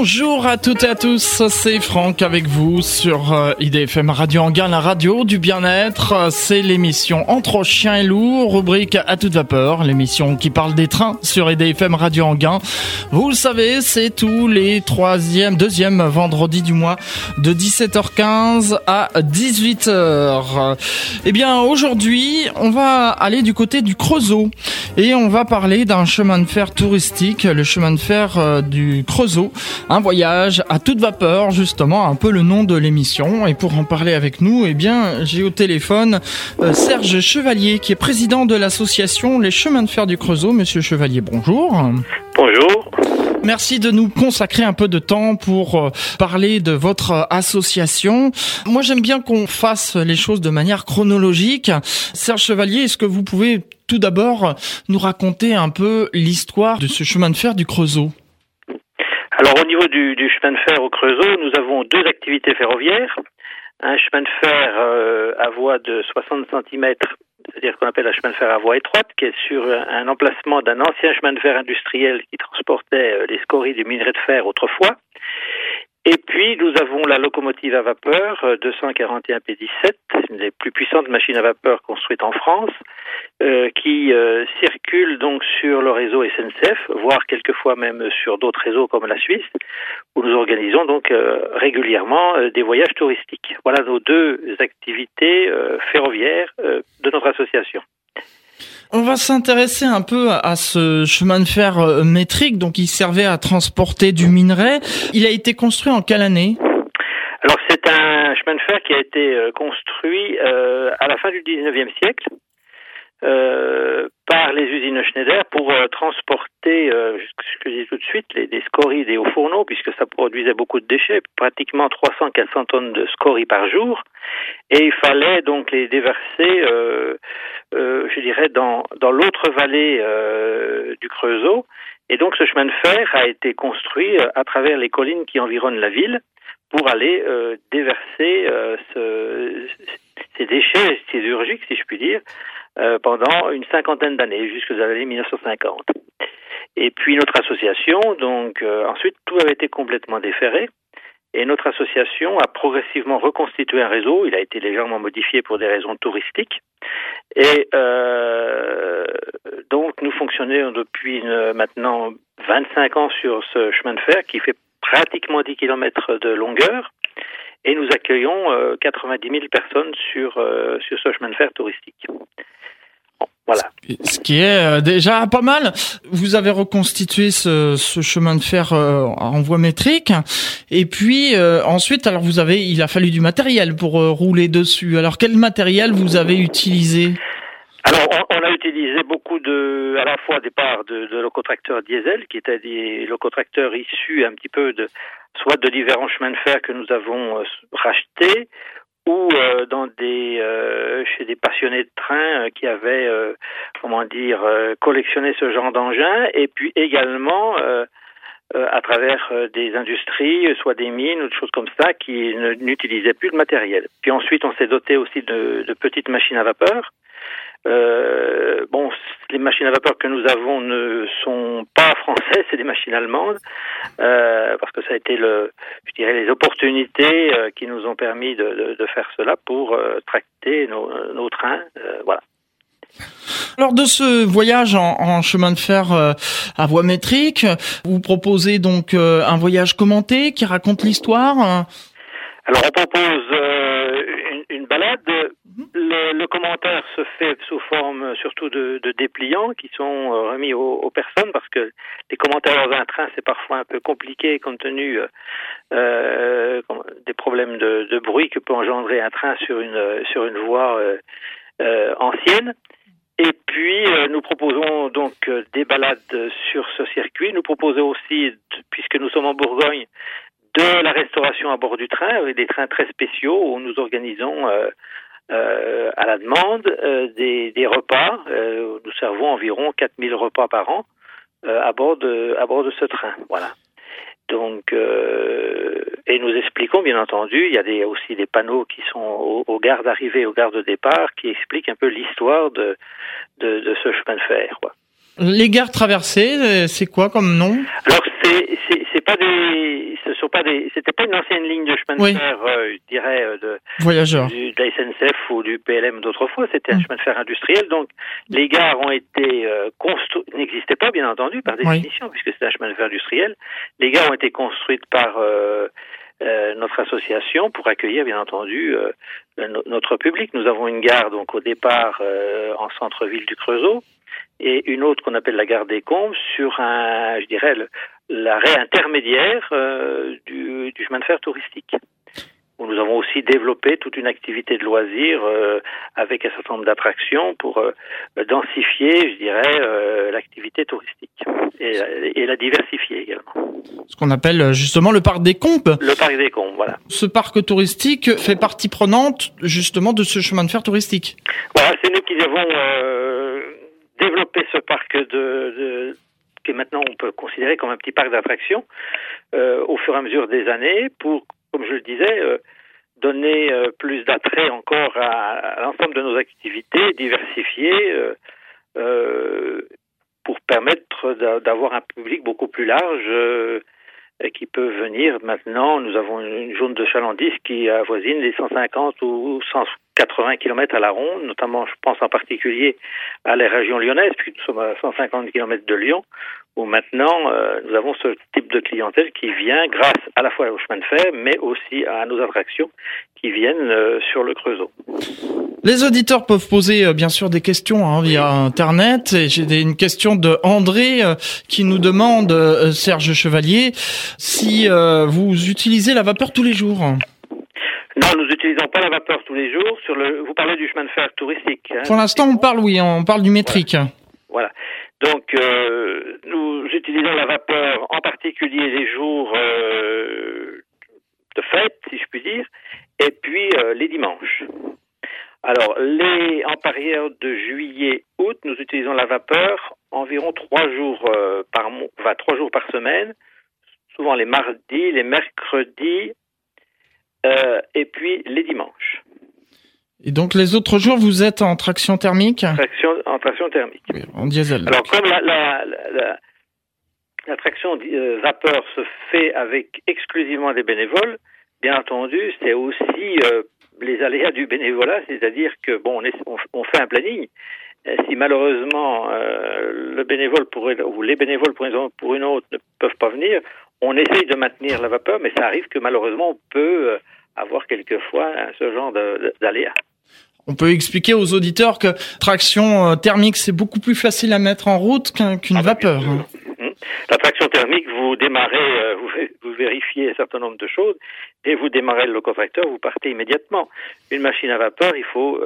Bonjour à toutes et à tous, c'est Franck avec vous sur euh, IDFM Radio Anguin, la radio du bien-être. C'est l'émission Entre chiens et loups, rubrique à toute vapeur, l'émission qui parle des trains sur IDFM Radio Anguin. Vous le savez, c'est tous les troisième, deuxième vendredi du mois de 17h15 à 18h. Eh bien, aujourd'hui, on va aller du côté du Creusot et on va parler d'un chemin de fer touristique, le chemin de fer euh, du Creusot. Un voyage à toute vapeur, justement, un peu le nom de l'émission. Et pour en parler avec nous, eh bien, j'ai au téléphone euh, Serge Chevalier, qui est président de l'association Les Chemins de Fer du Creusot. Monsieur Chevalier, bonjour. Bonjour. Merci de nous consacrer un peu de temps pour euh, parler de votre association. Moi, j'aime bien qu'on fasse les choses de manière chronologique. Serge Chevalier, est-ce que vous pouvez tout d'abord nous raconter un peu l'histoire de ce chemin de fer du Creusot? Alors au niveau du, chemin de fer au Creusot, nous avons deux activités ferroviaires. Un chemin de fer euh, à voie de 60 cm, c'est-à-dire ce qu'on appelle un chemin de fer à voie étroite, qui est sur un emplacement d'un ancien chemin de fer industriel qui transportait euh, les scories du minerai de fer autrefois. Et puis, nous avons la locomotive à vapeur 241 euh, P17, une des plus puissantes machines à vapeur construites en France, euh, qui euh, circule donc sur le réseau SNCF, voire quelquefois même sur d'autres réseaux comme la Suisse, où nous organisons donc régulièrement des voyages touristiques. Voilà nos deux activités ferroviaires de notre association. On va s'intéresser un peu à ce chemin de fer euh, métrique, donc il servait à transporter du minerai. Il a été construit en quelle année? Alors c'est un chemin de fer qui a été euh, construit euh, à la fin du 19e siècle euh, par les usines Schneider pour euh, transporter, ce tout de suite, les, scories des hauts fourneaux, puisque ça produisait beaucoup de déchets, pratiquement 300-400 tonnes de scories par jour, et il fallait donc les déverser, je dirais, dans, dans l'autre vallée du Creusot. Et donc ce chemin de fer a été construit à travers les collines qui environnent la ville pour aller déverser ce, ces déchets sidérurgiques, si je puis dire, euh, pendant une cinquantaine d'années, jusqu'aux années 1950. Et puis notre association, donc euh, ensuite tout avait été complètement déféré. Et notre association a progressivement reconstitué un réseau. Il a été légèrement modifié pour des raisons touristiques. Et euh, donc nous fonctionnons depuis maintenant 25 ans sur ce chemin de fer qui fait pratiquement 10 km de longueur. Et nous accueillons 90 000 personnes sur, sur ce chemin de fer touristique. Voilà. Ce qui est euh, déjà pas mal. Vous avez reconstitué ce, ce chemin de fer euh, en voie métrique, et puis euh, ensuite, alors vous avez, il a fallu du matériel pour rouler dessus. Alors quel matériel vous avez utilisé? Alors, on, on, a utilisé beaucoup de, à la fois des parts de, de locotracteurs diesel, qui étaient des locotracteurs issus un petit peu de, soit de différents chemins de fer que nous avons rachetés, ou euh, dans des euh, chez des passionnés de train euh, qui avaient comment dire collectionné ce genre d'engin et puis également à travers des industries, soit des mines ou des choses comme ça, qui n'utilisaient plus de matériel. Puis ensuite, on s'est doté aussi de, petites machines à vapeur euh, bon, les machines à vapeur que nous avons ne sont pas françaises, c'est des machines allemandes, euh, parce que ça a été le, je dirais, les opportunités euh, qui nous ont permis de, de, de faire cela pour euh, tracter nos, nos trains, euh, voilà. Lors de ce voyage en, en chemin de fer à voie métrique, vous proposez donc un voyage commenté qui raconte l'histoire. Alors on propose une, une balade le, le, commentaire se fait sous forme surtout de, de dépliants qui sont euh, remis aux, aux, personnes parce que les commentaires dans un train c'est parfois un peu compliqué compte tenu euh, des problèmes de, de, bruit que peut engendrer un train sur une sur une voie euh, euh ancienne. Et puis nous proposons donc des balades sur ce circuit. Nous proposons aussi, puisque nous sommes en Bourgogne, de la restauration à bord du train, avec des trains très spéciaux où nous organisons euh, euh, à la demande euh, des, des, repas. Euh, nous servons environ 4000 repas par an euh, à, bord de, à bord de ce train. Voilà. Donc, euh, et nous expliquons, bien entendu, il y a des, aussi des panneaux qui sont aux, aux gares d'arrivée, aux gares de départ, qui expliquent un peu l'histoire de, de, de, ce chemin de fer. Quoi. Les gares traversées, c'est quoi comme nom Alors c'est c'est pas des ce sont pas des c'était pas une ancienne ligne de chemin de fer euh, je dirais euh, de voyageurs du, de la SNCF ou du PLM d'autrefois c'était un mm. chemin de fer industriel. Donc les gares ont été euh, construites n'existaient pas bien entendu par définition puisque c'est un chemin de fer industriel. Les gares ont été construites par notre association pour accueillir bien entendu notre public. Nous avons une gare donc au départ en centre-ville du Creusot et une autre qu'on appelle la gare des Combes sur un, je dirais, l'arrêt intermédiaire euh, du, du, chemin de fer touristique. Où nous avons aussi développé toute une activité de loisirs euh, avec un certain nombre d'attractions pour euh, densifier, je dirais, l'activité touristique et, et, la diversifier également. Ce qu'on appelle justement le parc des Combes. Le parc des Combes, voilà. Ce parc touristique fait partie prenante justement de ce chemin de fer touristique. Voilà, c'est nous qui avons développer ce parc de, maintenant on peut considérer comme un petit parc d'attractions euh, au fur et à mesure des années pour, comme je le disais, euh, donner euh, plus d'attrait encore à, l'ensemble de nos activités, diversifier pour permettre d'avoir un public beaucoup plus large qui peut venir maintenant. Nous avons une zone de chalandise qui avoisine les 150 ou 180 km à la ronde, notamment je pense en particulier à la région lyonnaise, puisque nous sommes à 150 km de Lyon, où maintenant euh, nous avons ce type de clientèle qui vient grâce à la fois au chemin de fer, mais aussi à nos attractions qui viennent euh, sur le Creusot. Les auditeurs peuvent poser euh, bien sûr des questions hein, via Internet. Et j'ai une question de André qui nous demande, Serge Chevalier, si vous utilisez la vapeur tous les jours. Non, nous n'utilisons pas la vapeur tous les jours. Sur le, vous parlez du chemin de fer touristique. Hein. Pour l'instant, on parle, oui, on parle du métrique. Voilà. Donc, euh, nous utilisons la vapeur en particulier les jours euh, de fête, si je puis dire, et puis euh, les dimanches. Alors, les, en période de juillet-août, nous utilisons la vapeur environ trois jours par mois, enfin, trois jours par semaine, souvent les mardis, les mercredis, et puis les dimanches. Et donc les autres jours, vous êtes en traction thermique traction, En traction thermique. en diesel. Alors comme la, la, la, la traction euh, vapeur se fait avec exclusivement des bénévoles, bien entendu, c'est aussi euh, les aléas du bénévolat, c'est-à-dire que bon, on, on, fait un planning. Si malheureusement euh, le bénévole ou les bénévoles pour une, pour une autre ne peuvent pas venir, on essaye de maintenir la vapeur, mais ça arrive que malheureusement on peut avoir quelquefois ce genre d'aléas. On peut expliquer aux auditeurs que traction euh, thermique, c'est beaucoup plus facile à mettre en route qu'une ah, bah, vapeur. Hein. Hum. La traction thermique, vous démarrez, euh, vous, vérifiez un certain nombre de choses, et vous démarrez le locotracteur, vous partez immédiatement. Une machine à vapeur, il faut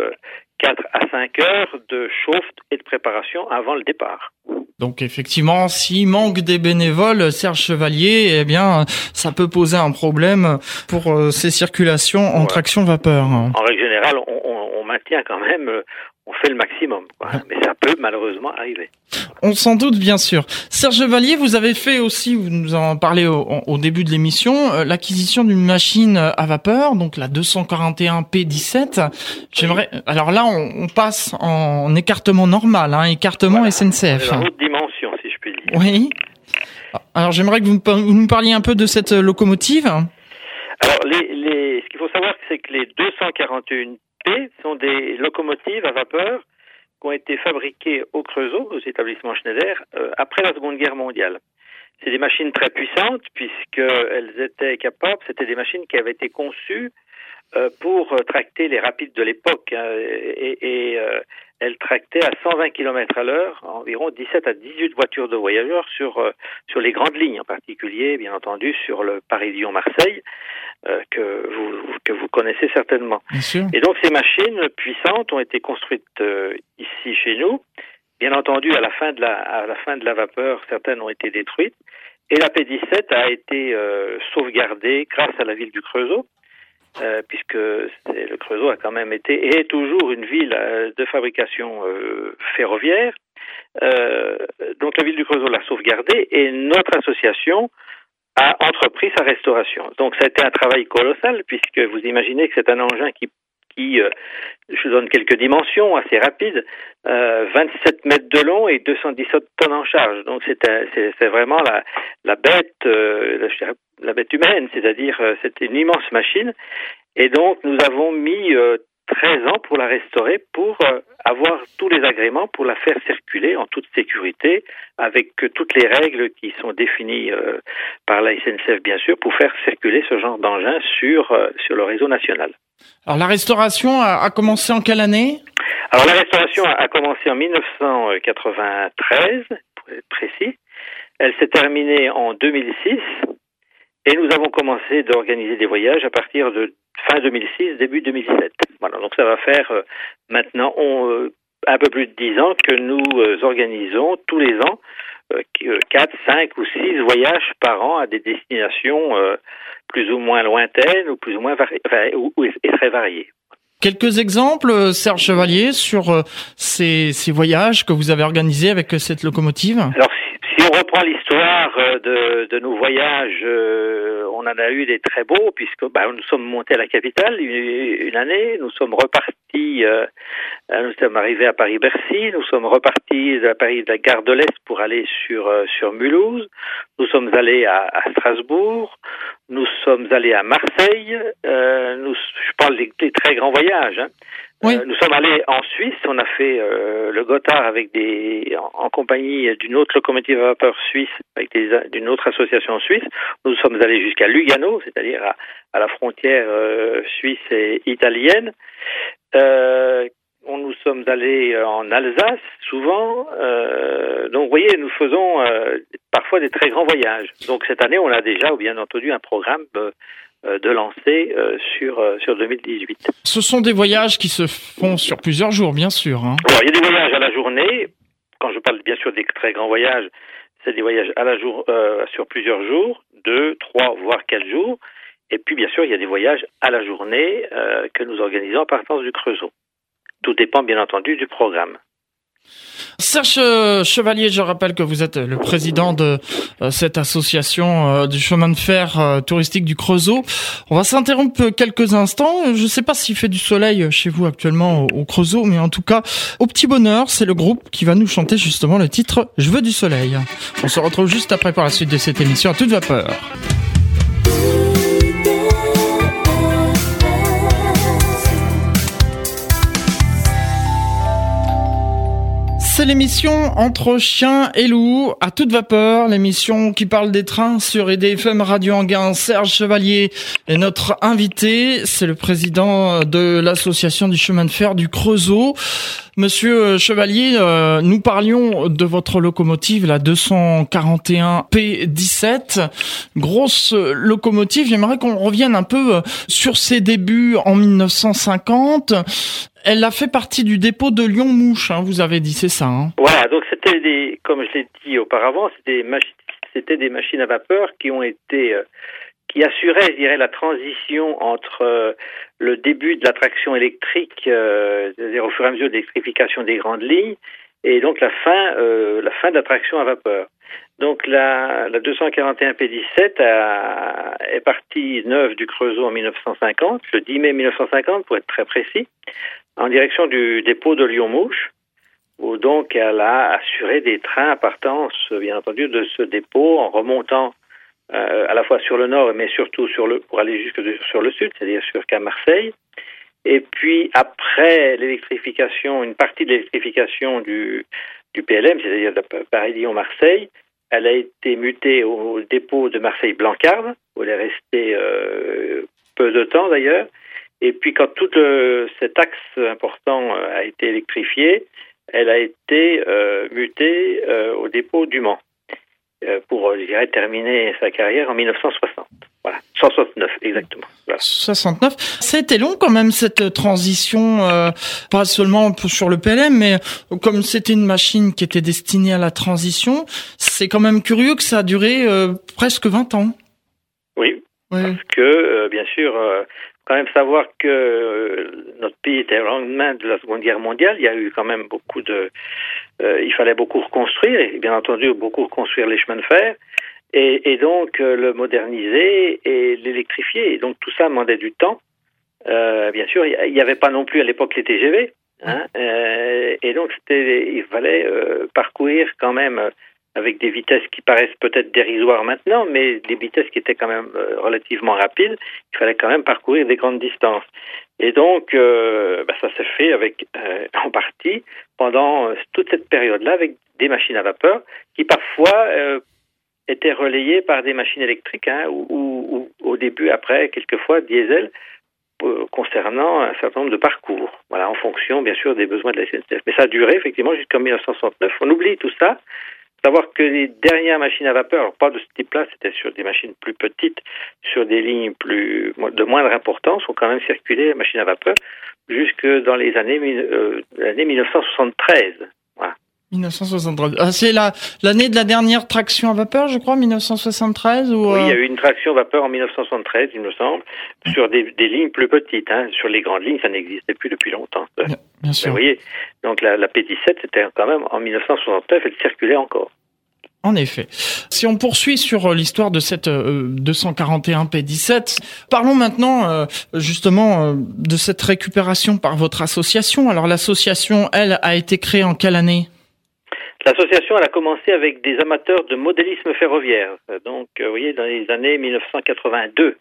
4 euh, à 5 heures de chauffe et de préparation avant le départ. Donc effectivement, s'il manque des bénévoles, Serge Chevalier, eh bien, ça peut poser un problème pour ces circulations en traction vapeur. En règle générale, on maintient quand même, euh, on fait le maximum. Ah. Mais ça peut malheureusement arriver. On s'en doute bien sûr. Serge Vallier, vous avez fait aussi, vous nous en parlez au, début de l'émission, euh, l'acquisition d'une machine à vapeur, donc la 241 P17. J'aimerais, alors là, on, passe en écartement normal, hein, écartement SNCF. La haute dimension, si je puis dire. Oui. Alors j'aimerais que vous, nous parliez un peu de cette locomotive. Alors, les, les, ce qu'il faut savoir, c'est que les 241 sont des locomotives à vapeur qui ont été fabriquées au Creusot, aux établissements Schneider, euh, après la Seconde Guerre mondiale. C'est des machines très puissantes puisqu'elles étaient capables, c'était des machines qui avaient été conçues euh, pour tracter les rapides de l'époque hein, et, euh, elles tractaient à 120 km à l'heure environ 17 à 18 voitures de voyageurs sur sur les grandes lignes en particulier bien entendu sur le Paris-Lyon-Marseille euh, que vous que vous connaissez certainement. Et donc ces machines puissantes ont été construites euh, ici chez nous. Bien entendu, à la fin de la à la fin de la vapeur, certaines ont été détruites. Et la P17 a été euh, sauvegardée grâce à la ville du Creusot, euh, puisque le Creusot a quand même été et est toujours une ville de fabrication ferroviaire. donc la ville du Creusot l'a sauvegardée et notre association a entrepris sa restauration. Donc ça a été un travail colossal puisque vous imaginez que c'est un engin qui, qui, je donne quelques dimensions assez rapides, 27 mètres de long et 217 tonnes en charge. Donc c'est vraiment la, la bête, la, bête humaine, c'est-à-dire c'est une immense machine. Et donc nous avons mis 13 ans pour la restaurer, pour euh, avoir tous les agréments, pour la faire circuler en toute sécurité, avec toutes les règles qui sont définies euh, par la SNCF, bien sûr, pour faire circuler ce genre d'engin sur, euh, sur le réseau national. Alors la restauration a, commencé en quelle année? Alors la restauration a, commencé en 1993, pour être précis. Elle s'est terminée en 2006. Et nous avons commencé d'organiser des voyages à partir de fin 2006, début 2007. Voilà, donc ça va faire euh, maintenant on, euh, un peu plus de dix ans que nous euh, organisons tous les ans quatre, cinq ou six voyages par an à des destinations plus ou moins lointaines ou plus ou moins ou, et très variées. Quelques exemples, Serge Chevalier, sur ces, ces voyages que vous avez organisés avec cette locomotive? Alors, si on reprend l'histoire euh, de, de, nos voyages, euh, on en a eu des très beaux, puisque bah, nous sommes montés à la capitale une, année, nous sommes repartis, euh, nous sommes arrivés à Paris-Bercy, nous sommes repartis de Paris de la gare de l'Est pour aller sur, sur Mulhouse, nous sommes allés à, à Strasbourg, nous sommes allés à Marseille, nous, je parle des, des très grands voyages, hein. Euh, nous sommes allés en Suisse, on a fait euh, le Gotthard avec des, en, compagnie d'une autre locomotive à vapeur suisse, avec d'une autre association suisse. Nous sommes allés jusqu'à Lugano, c'est-à-dire à, la frontière euh, suisse et italienne. On, nous sommes allés en Alsace souvent. donc, vous voyez, nous faisons parfois des très grands voyages. Donc, cette année, on a déjà, bien entendu, un programme euh, de lancer euh, sur euh, sur 2018. Ce sont des voyages qui se font sur plusieurs jours, bien sûr. Hein. Alors, il y a des voyages à la journée. Quand je parle bien sûr des très grands voyages, c'est des voyages à la jour sur plusieurs jours, deux, trois, voire quatre jours. Et puis bien sûr, il y a des voyages à la journée que nous organisons à partir du Creusot. Tout dépend bien entendu du programme. Serge euh, Chevalier, je rappelle que vous êtes le président de euh, cette association euh, du chemin de fer touristique du Creusot. On va s'interrompre quelques instants. Je ne sais pas s'il fait du soleil chez vous actuellement au, Creusot, mais en tout cas, au petit bonheur, c'est le groupe qui va nous chanter justement le titre Je veux du soleil. On se retrouve juste après par la suite de cette émission à toute vapeur. C'est l'émission Entre chiens et loups à toute vapeur, l'émission qui parle des trains sur EDFM Radio Anguin. Serge Chevalier est notre invité, c'est le président de l'association du chemin de fer du Creusot. Monsieur Chevalier, euh, nous parlions de votre locomotive, la 241 P17, grosse locomotive. J'aimerais qu'on revienne un peu sur ses débuts en 1950. Elle a fait partie du dépôt de Lyon-Mouche, hein, vous avez dit, c'est ça hein Voilà, donc c'était des, comme je l'ai dit auparavant, c'était des, machines à vapeur qui ont été, euh, qui assuraient, je dirais, la transition entre euh, le début de la traction électrique, euh, c'est-à-dire au fur et à mesure de l'électrification des grandes lignes, et donc la fin, de la traction à vapeur. Donc la, la 241 P17 est partie neuve du Creusot en 1950, le 10 mai 1950 pour être très précis en direction du dépôt de Lyon-Mouche, où donc elle a assuré des trains à partance, bien entendu, de ce dépôt en remontant euh, à la fois sur le nord, mais surtout sur le, pour aller jusque sur le sud, c'est-à-dire jusqu'à Marseille. Et puis après l'électrification, une partie de l'électrification du, du PLM, c'est-à-dire de Paris-Lyon-Marseille, elle a été mutée au dépôt de Marseille-Blancarde, où elle est restée euh, peu de temps d'ailleurs. Et puis quand tout cet axe important euh, a été électrifié, elle a été euh, mutée euh, au dépôt du Mans pour, je dirais, terminer sa carrière en 1960. Voilà, 169 exactement. 69. C'était long quand même cette transition, pas seulement sur le PLM, mais comme c'était une machine qui était destinée à la transition, c'est quand même curieux que ça a duré presque 20 ans. Oui, parce que bien sûr, quand même savoir que euh, notre pays était au lendemain de la Seconde Guerre mondiale. Il y a eu quand même beaucoup de. Euh, il fallait beaucoup reconstruire, et bien entendu beaucoup reconstruire les chemins de fer, et, et donc euh, le moderniser et l'électrifier. Et donc tout ça demandait du temps. bien sûr, il n'y avait pas non plus à l'époque les TGV. Hein, et donc, il fallait parcourir quand même avec des vitesses qui paraissent peut-être dérisoires maintenant, mais des vitesses qui étaient quand même euh, relativement rapides. Il fallait quand même parcourir des grandes distances. Et donc, euh, bah, ça s'est fait avec, euh, en partie pendant toute cette période-là avec des machines à vapeur qui parfois étaient relayées par des machines électriques hein, ou, ou, au début, après, quelquefois diesel concernant un certain nombre de parcours, voilà, en fonction bien sûr des besoins de la SNCF. Mais ça a duré effectivement jusqu'en 1969. On oublie tout ça savoir que les dernières machines à vapeur, alors pas de ce type-là, c'était sur des machines plus petites, sur des lignes plus de moindre importance, ont quand même circulé les machines à vapeur jusque dans les années, euh, 1973. 1973. Ah, c'est la, l'année de la dernière traction à vapeur, je crois, 1973 ou Oui, il y a euh? eu une traction à vapeur en 1973, il me semble, sur des, des lignes plus petites. Hein. Sur les grandes lignes, ça n'existait plus depuis longtemps. Bien, sûr. vous voyez, donc la, la P17, c'était quand même en 1969, elle circulait encore. En effet. Si on poursuit sur euh, l'histoire de cette 241 euh, P17, parlons maintenant justement de cette récupération par votre association. Alors l'association, elle, a été créée en quelle année? L'association, elle a commencé avec des amateurs de modélisme ferroviaire, donc, euh, vous voyez, dans les années 1982.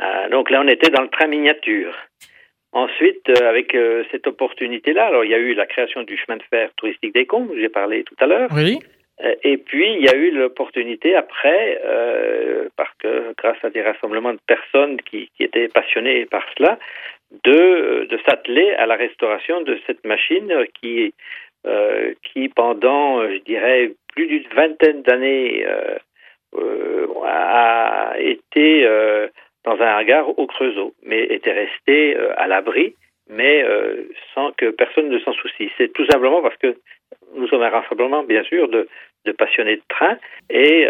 Euh, donc là, on était dans le train miniature. Ensuite, euh, avec cette opportunité-là, alors il y a eu la création du chemin de fer touristique des Combes, j'ai parlé tout à l'heure. Oui. Et puis, il y a eu l'opportunité après, parce que grâce à des rassemblements de personnes qui, qui étaient passionnées par cela, de, de s'atteler à la restauration de cette machine qui euh, qui pendant, euh, je dirais, plus d'une vingtaine d'années euh, a été dans un hangar au Creusot, mais était resté à l'abri, mais sans que personne ne s'en soucie. C'est tout simplement parce que nous sommes un rassemblement, bien sûr, de, passionnés de train, et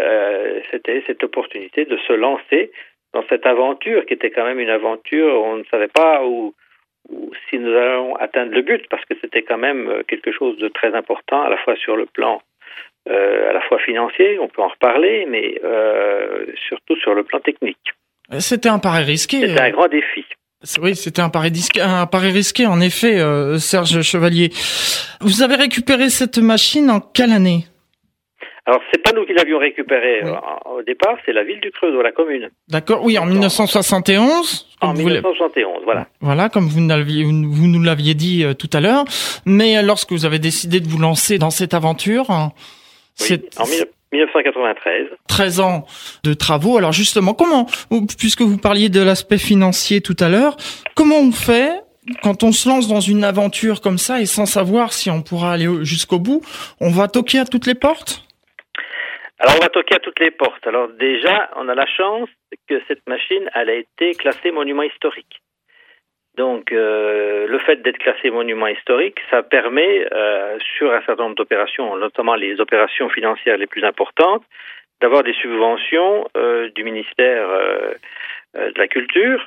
c'était cette opportunité de se lancer dans cette aventure qui était quand même une aventure, on ne savait pas où, si nous allons atteindre le but, parce que c'était quand même euh, quelque chose de très important, à la fois sur le plan euh, à la fois financier, on peut en reparler, mais euh, surtout sur le plan technique. C'était un pari risqué. C'était un grand défi. Oui, c'était un pari, risqué, un pari risqué, en effet, Serge Chevalier. Vous avez récupéré cette machine en quelle année? Alors, c'est pas nous qui l'avions récupéré euh, au départ, c'est la ville du Creusot, la commune. D'accord, oui, en 1971. En 1971, voilà. Voilà, comme vous, vous nous l'aviez dit euh, tout à l'heure. Mais euh, lorsque vous avez décidé de vous lancer dans cette aventure, c'est en 1993. 13 ans de travaux. Alors justement, comment, puisque vous parliez de l'aspect financier tout à l'heure, comment on fait quand on se lance dans une aventure comme ça et sans savoir si on pourra aller jusqu'au bout, on va toquer à toutes les portes? Alors, on va toquer à toutes les portes. Alors, déjà, on a la chance que cette machine, elle a été classée monument historique. Donc, euh, le fait d'être classé monument historique, ça permet, euh, sur un certain nombre d'opérations, notamment les opérations financières les plus importantes, d'avoir des subventions euh, du ministère de la Culture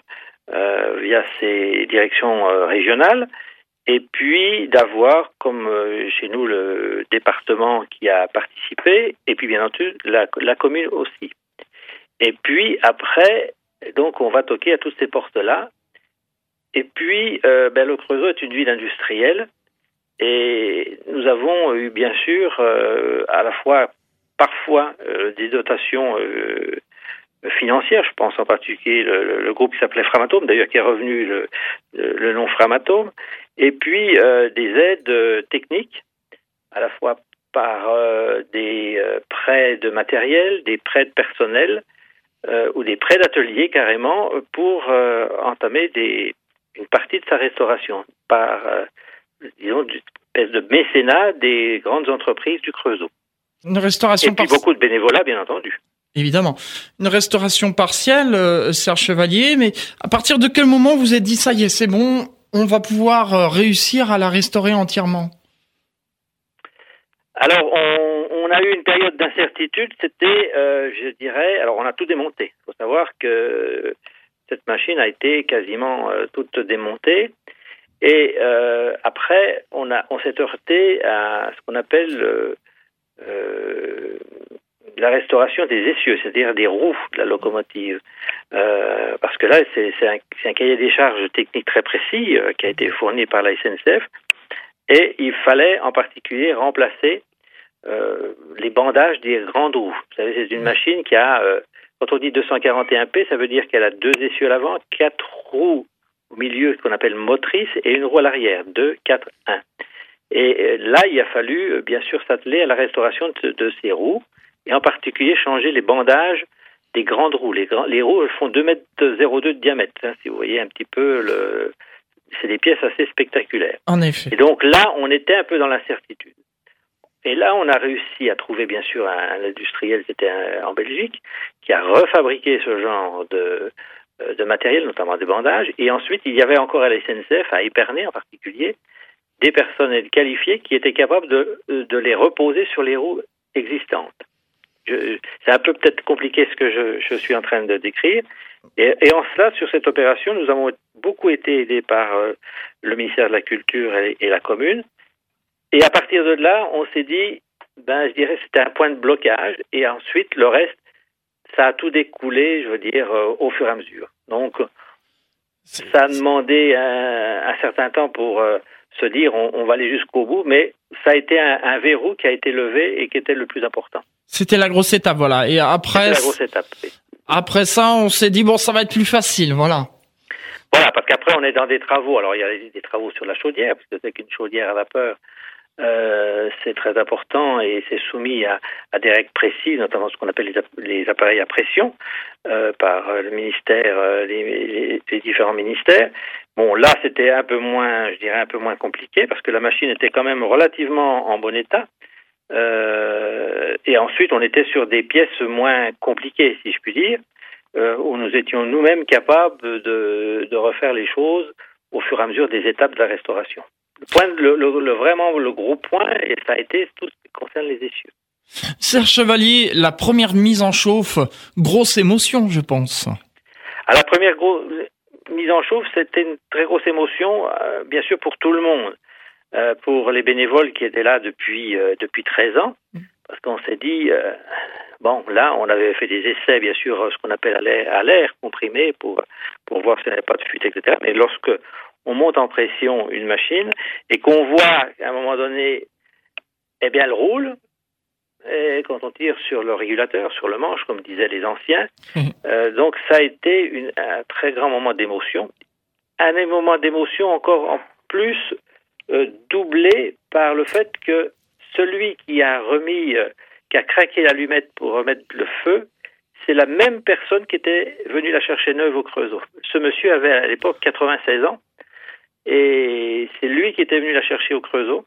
via ses directions régionales et puis d'avoir, comme euh, chez nous, le département qui a participé, et puis bien entendu la, la commune aussi. Et puis après, donc on va toquer à toutes ces portes-là. Et puis, euh, ben, le Creusot est une ville industrielle, et nous avons eu bien sûr euh, à la fois parfois des dotations financières. Je pense en particulier le, le groupe qui s'appelait Framatome, d'ailleurs qui est revenu le, le nom Framatome et puis euh, des aides euh, techniques, à la fois par euh, des prêts de matériel, des prêts de personnel ou des prêts d'atelier carrément pour entamer des, une partie de sa restauration par, disons, une espèce de mécénat des grandes entreprises du Creusot. Une restauration Et puis beaucoup de bénévolat, bien entendu. Évidemment. Une restauration partielle, Serge Chevalier, mais à partir de quel moment vous êtes dit ça y est, c'est bon, on va pouvoir euh, réussir à la restaurer entièrement? Alors, on, a eu une période d'incertitude. C'était, euh, je dirais, alors on a tout démonté. Il faut savoir que cette machine a été quasiment euh, toute démontée. Et après, on, on s'est heurté à ce qu'on appelle la restauration des essieux, c'est-à-dire des roues de la locomotive. Euh, parce que là, c'est un, un, cahier des charges techniques très précis euh, qui a été fourni par la SNCF. Et il fallait en particulier remplacer euh, les bandages des grandes roues. Vous savez, c'est une machine qui a, euh, quand on dit 241P, ça veut dire qu'elle a deux essieux à l'avant, quatre roues au milieu qu'on appelle motrices et une roue à l'arrière, 2, 4, 1. Et là, il a fallu, bien sûr, s'atteler à la restauration de, de, ces roues et en particulier changer les bandages des grandes roues. Les, les roues font 2 mètres 02 de diamètre, hein, si vous voyez un petit peu le. C'est des pièces assez spectaculaires. En effet. Et donc là, on était un peu dans l'incertitude. Et là, on a réussi à trouver, bien sûr, un, un industriel qui était en Belgique, qui a refabriqué ce genre de, de matériel, notamment des bandages. Et ensuite, il y avait encore à la SNCF, à Épernay en particulier, des personnels qualifiés qui étaient capables de, de les reposer sur les roues existantes c'est un peu peut-être compliqué ce que je, je, suis en train de décrire. Et, et, en cela, sur cette opération, nous avons beaucoup été aidés par euh, le ministère de la Culture et, et, la commune. Et à partir de là, on s'est dit, ben, je dirais, c'était un point de blocage. Et ensuite, le reste, ça a tout découlé, je veux dire, euh, au fur et à mesure. Donc, ça a demandé un, un certain temps pour euh, se dire, on, on va aller jusqu'au bout, mais ça a été un, un verrou qui a été levé et qui était le plus important. C'était la grosse étape, voilà. Et après, la grosse étape, oui. après ça, on s'est dit bon, ça va être plus facile, voilà. Voilà, parce qu'après, on est dans des travaux. Alors, il y a des travaux sur la chaudière, parce que c'est qu'une chaudière à vapeur, euh, c'est très important et c'est soumis à, à, des règles précises, notamment ce qu'on appelle les, les, appareils à pression euh, par le ministère, euh, les, les, les, différents ministères. Bon, là, c'était un peu moins, je dirais, un peu moins compliqué parce que la machine était quand même relativement en bon état. Euh, et ensuite, on était sur des pièces moins compliquées, si je puis dire, euh, où nous étions nous-mêmes capables de, de, refaire les choses au fur et à mesure des étapes de la restauration. Le point, le, le, le vraiment le gros point, et ça a été tout ce qui concerne les essieux. Serge Chevalier, la première mise en chauffe, grosse émotion, je pense. À la première mise en chauffe, c'était une très grosse émotion, euh, bien sûr pour tout le monde. Euh, pour les bénévoles qui étaient là depuis euh, depuis 13 ans, parce qu'on s'est dit euh, bon là on avait fait des essais bien sûr ce qu'on appelle à l'air comprimé pour pour voir s'il n'y avait pas de fuite etc. Mais lorsque on monte en pression une machine et qu'on voit qu'à un moment donné eh bien elle roule et quand on tire sur le régulateur, sur le manche, comme disaient les anciens. Euh, donc ça a été une, un très grand moment d'émotion. Un moment d'émotion encore en plus euh, doublé par le fait que celui qui a remis, euh, qui a craqué l'allumette pour remettre le feu, c'est la même personne qui était venue la chercher neuve au Creusot. Ce monsieur avait à l'époque 96 ans et c'est lui qui était venu la chercher au Creusot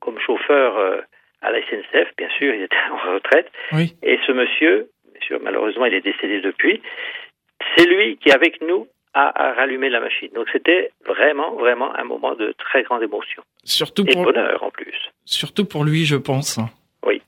comme chauffeur à la SNCF, bien sûr, il était en retraite. Oui. Et ce monsieur, bien sûr, malheureusement, il est décédé depuis. C'est lui qui, avec nous, à, à rallumer la machine. Donc c'était vraiment, vraiment un moment de très grande émotion. Surtout Et pour bonheur en plus. Surtout pour lui, je pense. Oui.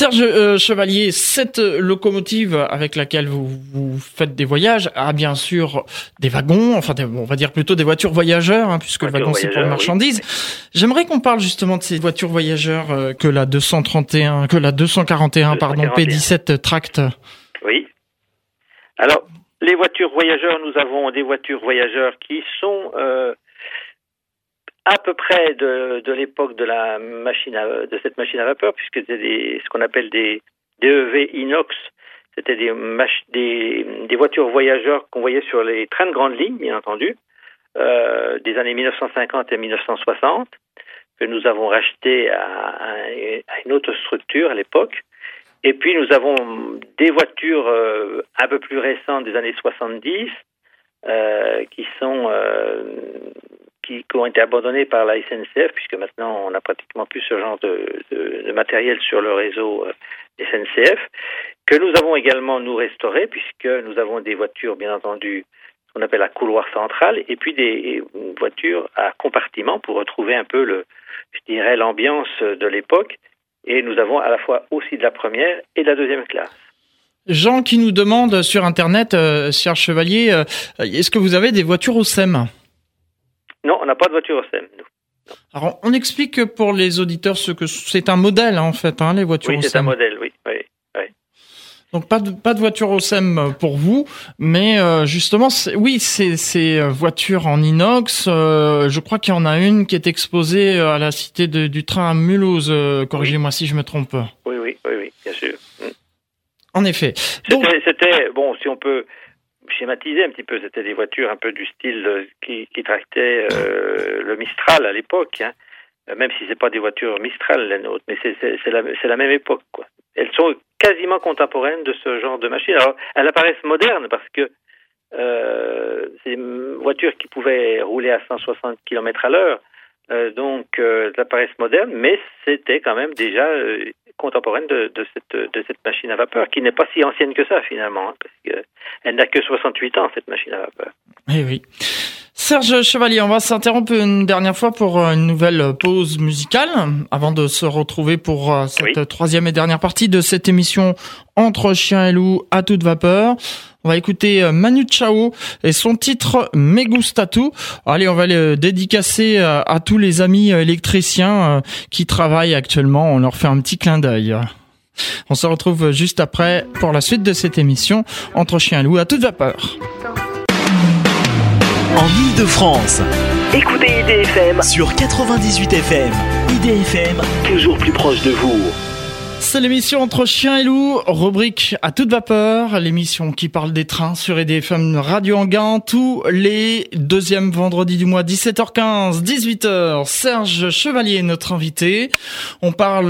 Serge euh, Chevalier, cette locomotive avec laquelle vous, vous, faites des voyages a bien sûr des wagons, enfin des, on va dire plutôt des voitures voyageurs, hein, puisque Voiture le wagon c'est pour les marchandises. Oui. J'aimerais qu'on parle justement de ces voitures voyageurs euh, que la 231, que la 241, 241. pardon, P17 tracte. Oui. Alors, les voitures voyageurs, nous avons des voitures voyageurs qui sont euh, à peu près de, l'époque de cette machine à vapeur, puisque des, ce qu'on appelle des DEV inox. C'était des, voitures voyageurs qu'on voyait sur les trains de grande ligne, bien entendu, euh, des années 1950 et 1960, que nous avons racheté à, une autre structure à l'époque. Et puis nous avons des voitures euh, un peu plus récentes des années 70 euh, qui sont qui, ont été abandonnées par la SNCF puisque maintenant on n'a pratiquement plus ce genre de, matériel sur le réseau euh, SNCF que nous avons également nous restauré puisque nous avons des voitures bien entendu qu'on appelle à couloir central et puis des voitures à compartiment pour retrouver un peu le je dirais l'ambiance de l'époque et nous avons à la fois aussi de la première et de la deuxième classe. Jean qui nous demande sur Internet, euh, Chevalier, euh, est-ce que vous avez des voitures au SEM? Non, on n'a pas de voiture au SEM, nous. Alors, on explique pour les auditeurs ce que c'est un modèle, hein, en fait, hein, les voitures oui, au SEM. Oui, c'est un modèle, oui. oui, oui. Donc pas de, pas de voiture au SEM pour vous, mais euh, justement, oui, c'est ces voitures en inox. Euh, je crois qu'il y en a une qui est exposée à la cité du train à Mulhouse. Corrigez-moi si je me trompe. Oui, oui, oui, oui bien sûr. En effet. C'était bon, si on peut schématiser un petit peu, c'était des voitures un peu du style qui, qui tractaient le Mistral à l'époque. Hein. Euh, même si c'est pas des voitures Mistral les nôtres, mais c'est la, la, même époque. Quoi. Elles sont quasiment contemporaines de ce genre de machine. Alors, elles apparaissent modernes parce que euh, c'est une voiture qui pouvait rouler à 160 km à l'heure, euh, donc euh, elles apparaissent modernes, mais c'était quand même déjà euh, contemporaine de, de, cette, de cette machine à vapeur, qui n'est pas si ancienne que ça finalement, hein, parce qu'elle n'a que 68 ans, cette machine à vapeur. Eh oui. Serge Chevalier, on va s'interrompre une dernière fois pour euh, une nouvelle pause musicale avant de se retrouver pour euh, cette troisième et dernière partie de cette émission Entre chien et loup à toute vapeur. On va écouter euh, Manu Chao et son titre Me Allez, on va le dédicacer à tous les amis électriciens qui travaillent actuellement. On leur fait un petit clin d'œil. On se retrouve juste après pour la suite de cette émission Entre chien et loup à toute vapeur en Ile-de-France. Écoutez IDFM sur 98 FM. IDFM, toujours plus proche de vous. C'est l'émission entre chien et loup, rubrique à toute vapeur, l'émission qui parle des trains sur EDFM Radio Anguin tous les deuxièmes vendredis du mois 17h15, 18h. Serge Chevalier est notre invité. On parle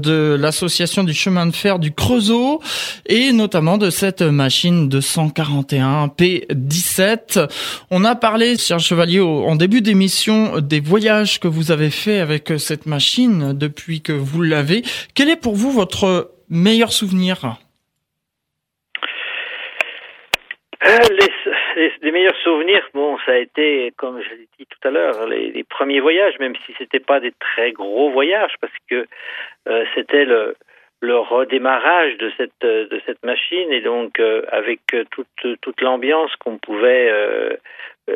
de l'association du chemin de fer du Creusot et notamment de cette machine 241 P17. On a parlé, Serge Chevalier, en début d'émission des voyages que vous avez fait avec cette machine depuis que vous l'avez. Quel est pour vous votre meilleur souvenir? Euh, les, meilleurs souvenirs, bon, ça a été, comme je l'ai dit tout à l'heure, les, premiers voyages, même si c'était pas des très gros voyages, parce que euh, c'était le, redémarrage de cette de cette machine et donc euh, avec toute toute l'ambiance qu'on pouvait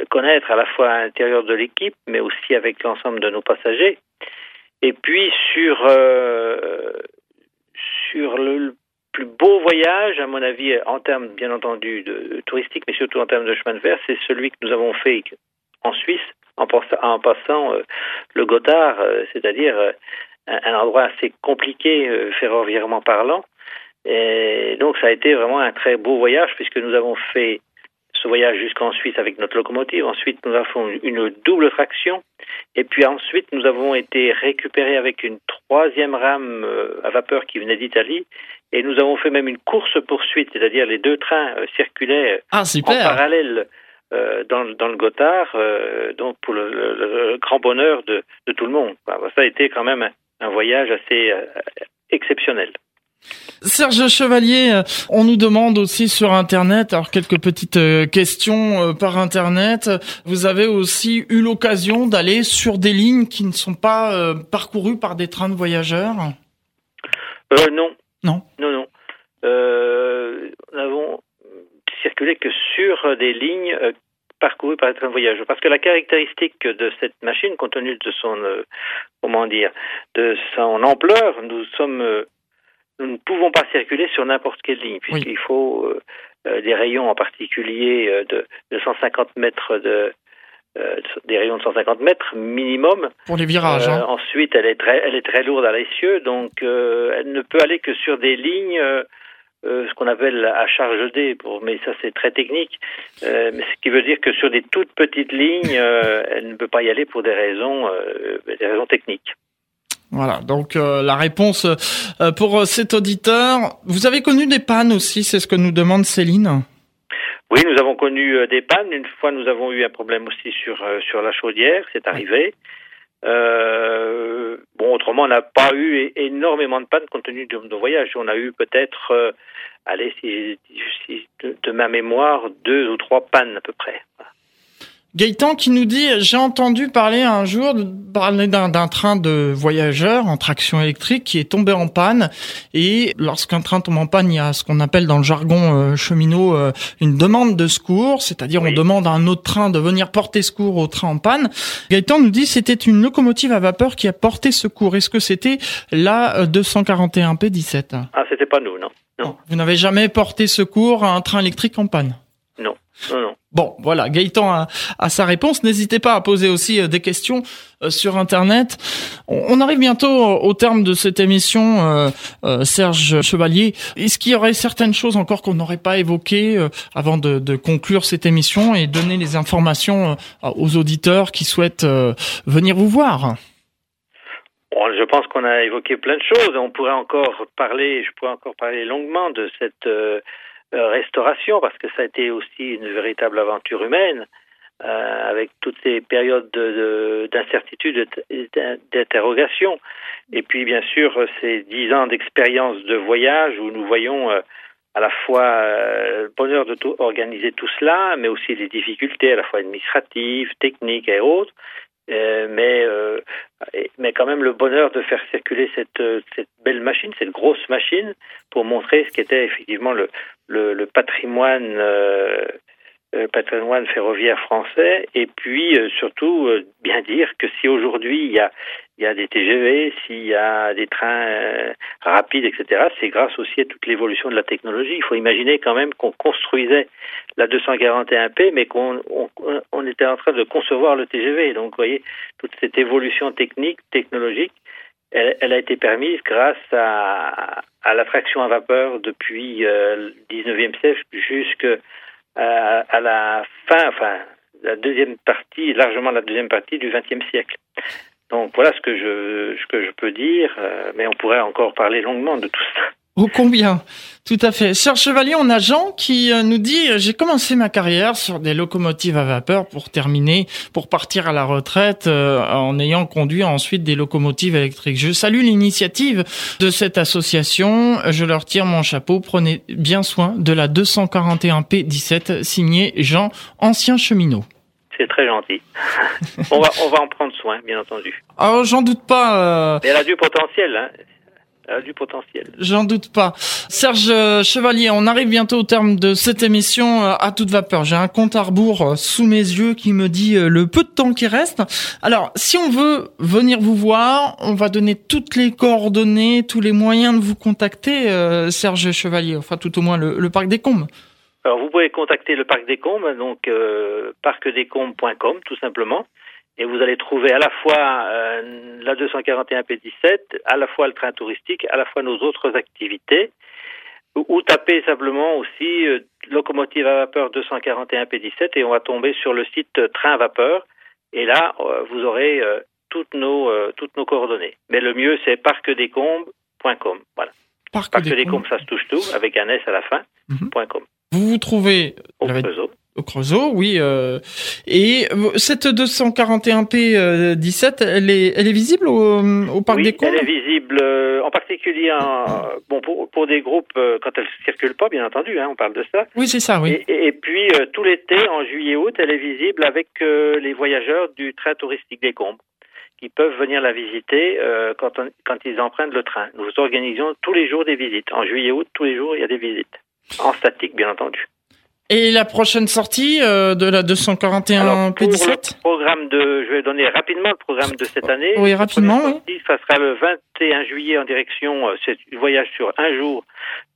connaître à la fois à l'intérieur de l'équipe, mais aussi avec l'ensemble de nos passagers. Et puis sur sur le plus beau voyage, à mon avis, en termes, bien entendu, de, touristiques, mais surtout en termes de chemin de fer, c'est celui que nous avons fait en Suisse, en, passant euh, le Gothard, euh, c'est-à-dire euh, un, endroit assez compliqué ferroviairement parlant. Et donc, ça a été vraiment un très beau voyage, puisque nous avons fait ce voyage jusqu'en Suisse avec notre locomotive. Ensuite, nous avons une double traction. Et puis ensuite, nous avons été récupérés avec une troisième rame euh, à vapeur qui venait d'Italie. Et nous avons fait même une course-poursuite, c'est-à-dire les deux trains euh, circulaient ah, en parallèle euh, dans, dans, le Gothard, donc pour le, grand bonheur de, de, tout le monde. Ça a été quand même un voyage assez exceptionnel. Serge Chevalier, euh, on nous demande aussi sur Internet, alors quelques petites euh, questions euh, par Internet. Vous avez aussi eu l'occasion d'aller sur des lignes qui ne sont pas parcourues par des trains de voyageurs? Euh, Non. Non. Non, non. Euh, nous n'avons circulé que sur des lignes parcourues par des trains de voyageurs. Parce que la caractéristique de cette machine, compte tenu de son, comment dire, de son ampleur, nous sommes nous ne pouvons pas circuler sur n'importe quelle ligne, puisqu'il faut euh, euh, des rayons en particulier euh, de, de 150 mètres de des rayons de 150 mètres minimum. Pour les virages. Hein. Ensuite, elle est très, elle est très lourde à l'essieu, donc elle ne peut aller que sur des lignes, ce qu'on appelle à charge D. Pour, mais ça, c'est très technique. mais ce qui veut dire que sur des toutes petites lignes, elle ne peut pas y aller pour des raisons, des raisons techniques. Voilà, donc euh, la réponse euh, pour euh, cet auditeur. Vous avez connu des pannes aussi, c'est ce que nous demande Céline? Oui, nous avons connu des pannes. Une fois, nous avons eu un problème aussi sur sur la chaudière, c'est arrivé. bon, autrement, on n'a pas eu énormément de pannes compte tenu de nos voyages. On a eu peut-être, allez, si, de, ma mémoire, deux ou trois pannes à peu près. Gaëtan qui nous dit j'ai entendu parler un jour parler d'un train de voyageurs en traction électrique qui est tombé en panne et lorsqu'un train tombe en panne il y a ce qu'on appelle dans le jargon euh, cheminot euh, une demande de secours c'est-à-dire on demande à un autre train de venir porter secours au train en panne. Gaëtan nous dit c'était une locomotive à vapeur qui a porté secours. Est-ce que c'était la 241 euh, P17 Ah c'était pas nous non. Non. Vous n'avez jamais porté secours à un train électrique en panne? Bon, voilà, Gaëtan a, sa réponse. N'hésitez pas à poser aussi euh, des questions euh, sur Internet. On, arrive bientôt au terme de cette émission, euh, Serge Chevalier. Est-ce qu'il y aurait certaines choses encore qu'on n'aurait pas évoquées avant de, conclure cette émission et donner les informations aux auditeurs qui souhaitent venir vous voir? Je pense qu'on a évoqué plein de choses. On pourrait encore parler, je pourrais encore parler longuement de cette euh, restauration, parce que ça a été aussi une véritable aventure humaine, euh, avec toutes ces périodes d'incertitude, d'interrogation. Et puis, bien sûr, ces dix ans d'expérience de voyage où nous voyons euh, à la fois le bonheur de tout, organiser tout cela, mais aussi les difficultés à la fois administratives, techniques et autres. Euh, mais euh, mais quand même le bonheur de faire circuler cette cette belle machine, cette grosse machine, pour montrer ce qu'était effectivement le le, le patrimoine euh, patrimoine ferroviaire français, et puis surtout bien dire que si aujourd'hui il y a y a des TGV, s'il y a des trains euh, rapides, etc., c'est grâce aussi à toute l'évolution de la technologie. Il faut imaginer quand même qu'on construisait la 241P, mais qu'on on, était en train de concevoir le TGV. Donc, vous voyez, toute cette évolution technique, technologique, elle, a été permise grâce à, à la traction à vapeur depuis euh, le 19e siècle jusqu'à euh, à la fin, enfin, la deuxième partie, largement la deuxième partie du 20e siècle. Donc voilà ce que je, ce que je peux dire, euh, mais on pourrait encore parler longuement de tout ça. Oh combien? Tout à fait. Cher Chevalier, on a Jean qui euh, nous dit j'ai commencé ma carrière sur des locomotives à vapeur pour terminer, pour partir à la retraite euh, en ayant conduit ensuite des locomotives électriques. Je salue l'initiative de cette association. Je leur tire mon chapeau. Prenez bien soin de la 241 P17 signée Jean, ancien cheminot. C'est très gentil. on, va, on va en prendre soin, bien entendu. Alors, j'en doute pas. Euh... Mais elle a du potentiel, hein. A du potentiel. J'en doute pas. Serge euh, Chevalier, on arrive bientôt au terme de cette émission euh, à toute vapeur. J'ai un compte à rebours euh, sous mes yeux qui me dit le peu de temps qui reste. Alors, si on veut venir vous voir, on va donner toutes les coordonnées, tous les moyens de vous contacter, Serge Chevalier. Enfin, tout au moins le, le Parc des Combes. Alors vous pouvez contacter le Parc des Combes, donc euh, parcdescombes.com tout simplement, et vous allez trouver à la fois euh, la 241 P17, à la fois le train touristique, à la fois nos autres activités, ou, taper simplement aussi euh, locomotive à vapeur 241 P17 et on va tomber sur le site train à vapeur, et là vous aurez toutes nos toutes nos coordonnées. Mais le mieux c'est parcdescombes.com, voilà. Parc, des Combes, ça se touche tout avec un S à la fin. Mhm. .com. Vous vous trouvez au. Au Creusot, oui. Euh, et cette 241p 17, euh, elle est, elle est visible au, au Parc des Combes elle est visible, euh, en particulier bon, pour, pour des groupes, quand elle ne circule pas, bien entendu, hein, on parle de ça. Oui, c'est ça, oui. Et, et puis, tout l'été, en juillet-août, elle est visible avec les voyageurs du train touristique des Combes qui peuvent venir la visiter quand, quand ils empruntent le train. Nous organisons tous les jours des visites. En juillet-août, tous les jours, il y a des visites. En statique, bien entendu. Et la prochaine sortie euh, de la 241 P17 programme de, je vais donner rapidement le programme de cette année. Oui, rapidement. Oui. Ça sera le 21 juillet en direction, euh, c'est un voyage sur un jour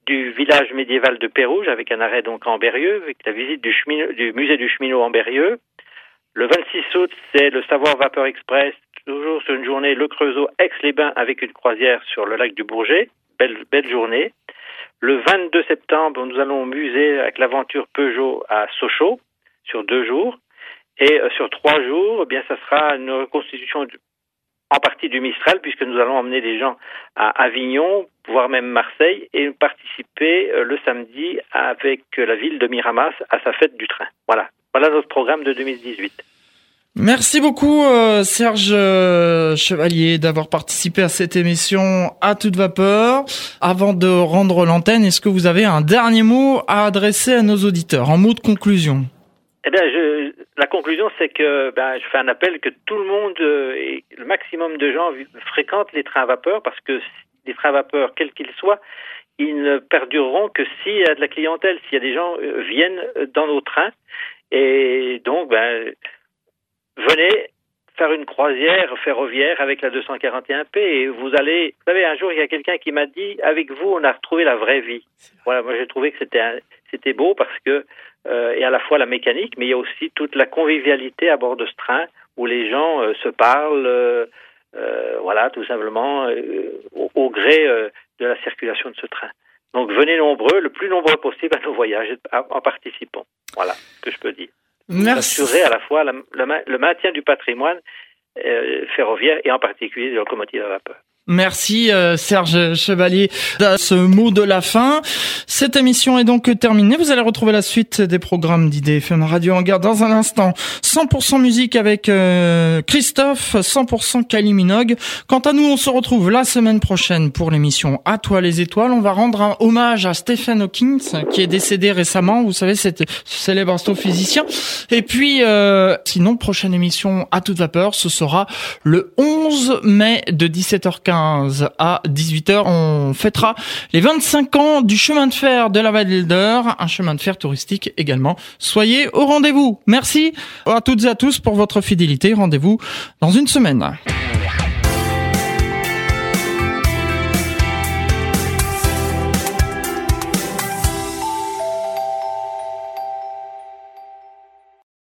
du village médiéval de Pérouge avec un arrêt donc en Berrieux, avec la visite du, du musée du cheminot en Berrieux. Le 26 août, c'est le Savoir Vapeur Express, toujours sur une journée Le Creusot Aix-les-Bains avec une croisière sur le lac du Bourget. Belle, belle journée. Le 22 septembre, nous allons musée avec l'aventure Peugeot à Sochaux sur deux jours. Et euh, sur trois jours, eh bien, ça sera une reconstitution en partie du Mistral, puisque nous allons emmener des gens à Avignon, voire même Marseille, et participer euh, le samedi avec la ville de Miramas à sa fête du train. Voilà. Voilà notre programme de 2018. Merci beaucoup euh, Serge euh, Chevalier d'avoir participé à cette émission à toute vapeur. Avant de rendre l'antenne, est-ce que vous avez un dernier mot à adresser à nos auditeurs en mot de conclusion? Eh bien, je, la conclusion, c'est que ben, je fais un appel que tout le monde et le maximum de gens fréquentent les trains à vapeur parce que les trains à vapeur, quels qu'ils soient, ils ne perdureront que s'il y a de la clientèle, s'il y a des gens euh, viennent dans nos trains. Et donc, ben, venez faire une croisière ferroviaire avec la 241P et vous allez, vous savez, un jour il y a quelqu'un qui m'a dit, avec vous, on a retrouvé la vraie vie. Voilà, moi j'ai trouvé que c'était beau parce que euh, et à la fois la mécanique, mais il y a aussi toute la convivialité à bord de ce train où les gens euh, se parlent, euh, euh, voilà, tout simplement au, gré de la circulation de ce train. Donc venez nombreux, le plus nombreux possible à nos voyages en participant. Voilà ce que je peux dire. Merci. Assurer à la fois le, maintien du patrimoine euh, ferroviaire et en particulier des locomotives à vapeur. Merci euh, Serge Chevalier de ce mot de la fin. Cette émission est donc terminée. Vous allez retrouver la suite des programmes d'IDFM Radio garde dans un instant. 100% musique avec euh, Christophe, 100% Kylie Minogue. Quant à nous, on se retrouve la semaine prochaine pour l'émission À toi les étoiles. On va rendre un hommage à Stephen Hawking qui est décédé récemment. Vous savez, c'est ce célèbre astrophysicien. Et puis, euh, sinon, prochaine émission à toute vapeur, ce sera le 11 mai de 17h15 à 18h. On fêtera les 25 ans du chemin de fer de la Vallée un chemin de fer touristique également. Soyez au rendez-vous. Merci à toutes et à tous pour votre fidélité. Rendez-vous dans une semaine.